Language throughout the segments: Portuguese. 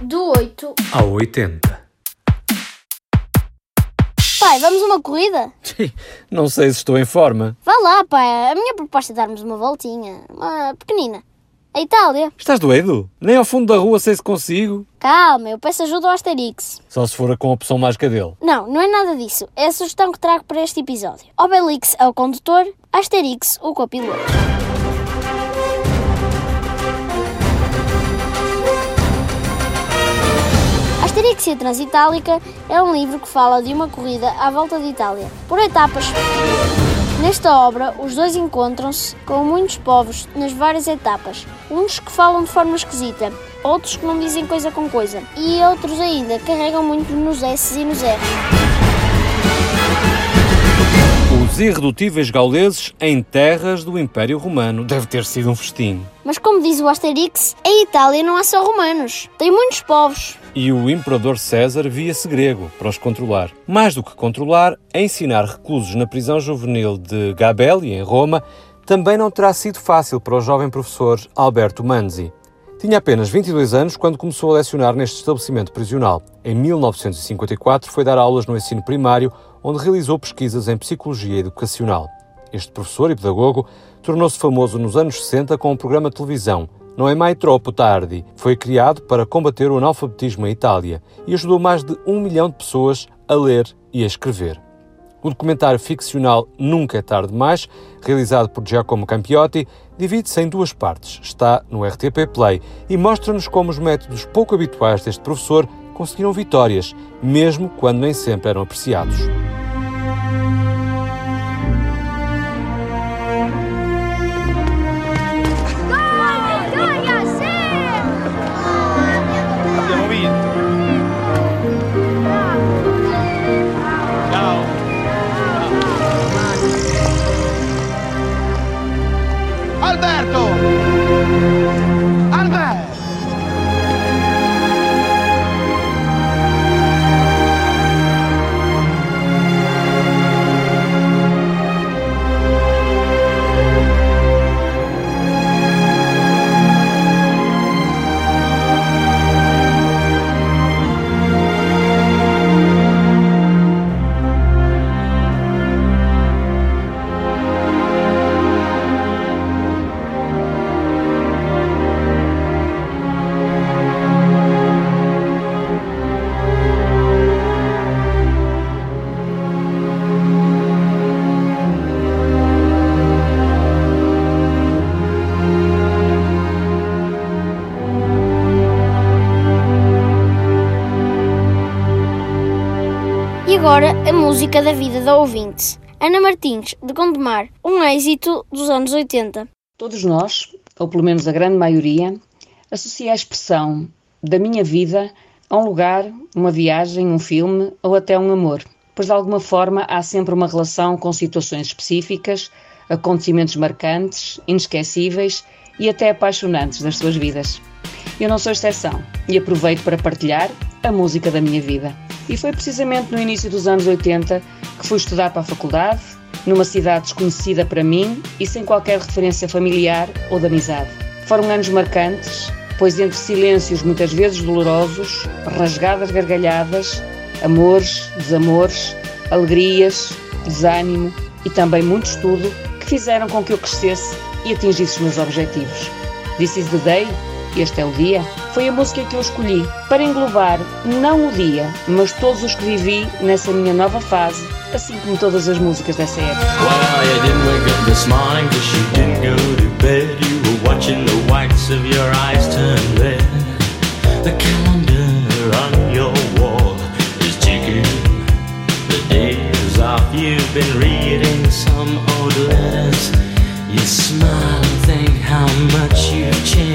Do 8 ao 80. Pai, vamos uma corrida? Não sei se estou em forma. Vá lá, pai. A minha proposta é darmos uma voltinha. Uma pequenina. A Itália. Estás doido? Nem ao fundo da rua sei se consigo. Calma, eu peço ajuda ao Asterix. Só se for com a opção mágica dele. Não, não é nada disso. É a sugestão que trago para este episódio. Obelix é o condutor, Asterix o copiloto. Asterix e a Transitálica é um livro que fala de uma corrida à volta de Itália, por etapas. Nesta obra, os dois encontram-se com muitos povos nas várias etapas. Uns que falam de forma esquisita, outros que não dizem coisa com coisa, e outros ainda carregam muito nos S e nos R. Os irredutíveis gauleses em terras do Império Romano. Deve ter sido um festim. Mas como diz o Asterix, em Itália não há só romanos, tem muitos povos. E o imperador César via-se grego para os controlar. Mais do que controlar, ensinar reclusos na prisão juvenil de Gabelli, em Roma, também não terá sido fácil para o jovem professor Alberto Manzi. Tinha apenas 22 anos quando começou a lecionar neste estabelecimento prisional. Em 1954 foi dar aulas no ensino primário, onde realizou pesquisas em psicologia educacional. Este professor e pedagogo tornou-se famoso nos anos 60 com um programa de televisão, Não é mai troppo tardi. Foi criado para combater o analfabetismo em Itália e ajudou mais de um milhão de pessoas a ler e a escrever. O documentário ficcional Nunca é Tarde Demais, realizado por Giacomo Campiotti, divide-se em duas partes. Está no RTP Play e mostra-nos como os métodos pouco habituais deste professor conseguiram vitórias, mesmo quando nem sempre eram apreciados. E agora a música da vida da ouvinte. Ana Martins, de Gondomar, um êxito dos anos 80. Todos nós, ou pelo menos a grande maioria, associa a expressão da minha vida a um lugar, uma viagem, um filme ou até um amor, pois de alguma forma há sempre uma relação com situações específicas, acontecimentos marcantes, inesquecíveis e até apaixonantes das suas vidas. Eu não sou exceção e aproveito para partilhar a música da minha vida. E foi precisamente no início dos anos 80 que fui estudar para a faculdade, numa cidade desconhecida para mim e sem qualquer referência familiar ou de amizade. Foram anos marcantes, pois entre silêncios muitas vezes dolorosos, rasgadas gargalhadas, amores, desamores, alegrias, desânimo e também muito estudo que fizeram com que eu crescesse e atingisse os meus objetivos. This is the day, este é o dia, foi a música que eu escolhi para englobar não o dia, mas todos os que vivi nessa minha nova fase, assim como todas as músicas dessa época. You've been reading some old letters. You smile and think how much you've changed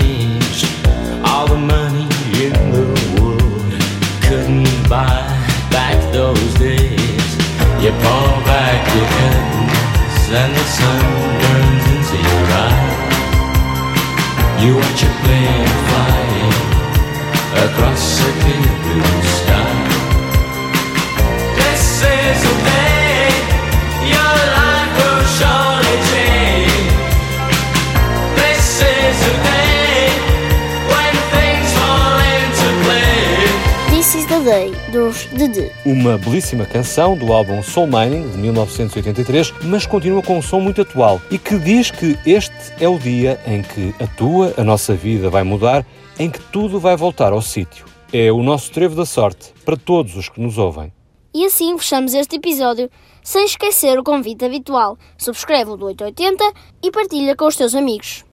you pull back your curtains and the sun burns into your eyes. You watch a plane flying across a clear blue sky. Dos Dede. Uma belíssima canção do álbum Soul Mining, de 1983, mas continua com um som muito atual e que diz que este é o dia em que a tua, a nossa vida vai mudar, em que tudo vai voltar ao sítio. É o nosso trevo da sorte para todos os que nos ouvem. E assim fechamos este episódio, sem esquecer o convite habitual. Subscreve o do 880 e partilha com os teus amigos.